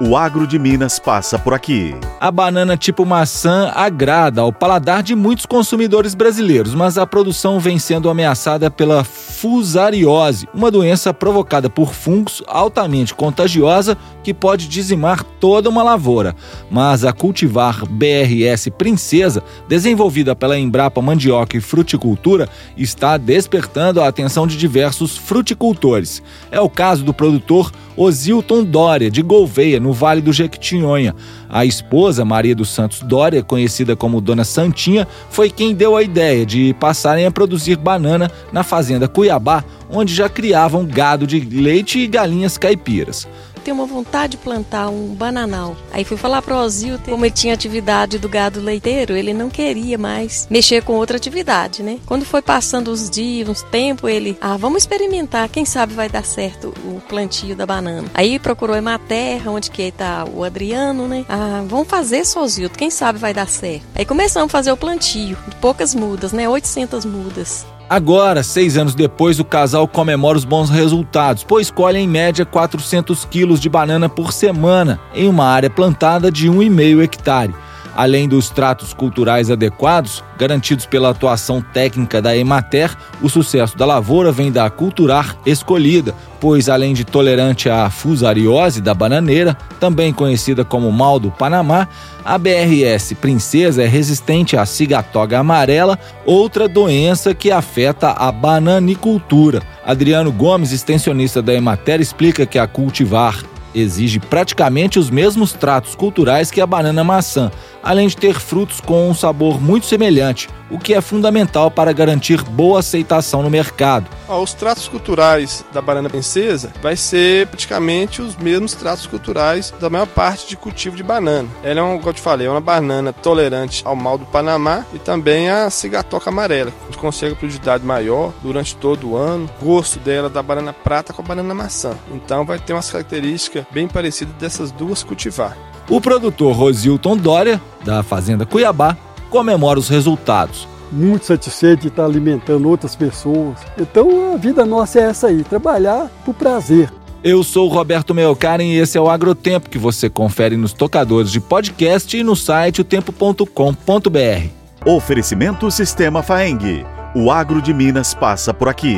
O agro de Minas passa por aqui. A banana tipo maçã agrada ao paladar de muitos consumidores brasileiros, mas a produção vem sendo ameaçada pela fusariose, uma doença provocada por fungos altamente contagiosa que pode dizimar toda uma lavoura. Mas a cultivar BRS Princesa, desenvolvida pela Embrapa Mandioca e Fruticultura, está despertando a atenção de diversos fruticultores. É o caso do produtor Osilton Dória, de Gouveia, no Vale do Jequitinhonha. A esposa, Maria dos Santos Dória, conhecida como Dona Santinha, foi quem deu a ideia de passarem a produzir banana na fazenda Cuiabá, onde já criavam gado de leite e galinhas caipiras tenho uma vontade de plantar um bananal. Aí fui falar pro Ozil, como ele tinha atividade do gado leiteiro, ele não queria mais mexer com outra atividade, né? Quando foi passando os dias, uns tempos, ele, ah, vamos experimentar, quem sabe vai dar certo o plantio da banana. Aí procurou uma terra onde que tá o Adriano, né? Ah, vamos fazer sozinho, quem sabe vai dar certo. Aí começamos a fazer o plantio, de poucas mudas, né? 800 mudas. Agora, seis anos depois, o casal comemora os bons resultados, pois colhe em média 400 quilos de banana por semana em uma área plantada de 1,5 hectare. Além dos tratos culturais adequados, garantidos pela atuação técnica da Emater, o sucesso da lavoura vem da culturar escolhida, pois além de tolerante à fusariose da bananeira, também conhecida como mal do Panamá, a BRS Princesa é resistente à cigatoga amarela, outra doença que afeta a bananicultura. Adriano Gomes, extensionista da Emater, explica que a cultivar exige praticamente os mesmos tratos culturais que a banana maçã, além de ter frutos com um sabor muito semelhante, o que é fundamental para garantir boa aceitação no mercado. os tratos culturais da banana princesa vai ser praticamente os mesmos tratos culturais da maior parte de cultivo de banana. Ela é, um, como eu te falei, é uma banana tolerante ao mal do Panamá e também a cigatoca amarela. Gente consegue produtividade maior durante todo o ano. O gosto dela da banana prata com a banana maçã. Então vai ter umas características bem parecidas dessas duas cultivar. O produtor Rosilton Dória, da Fazenda Cuiabá, comemora os resultados. Muito satisfeito de estar alimentando outras pessoas. Então a vida nossa é essa aí, trabalhar por prazer. Eu sou o Roberto Meocaren e esse é o Agrotempo que você confere nos tocadores de podcast e no site otempo.com.br. Oferecimento Sistema Faeng. O agro de Minas passa por aqui.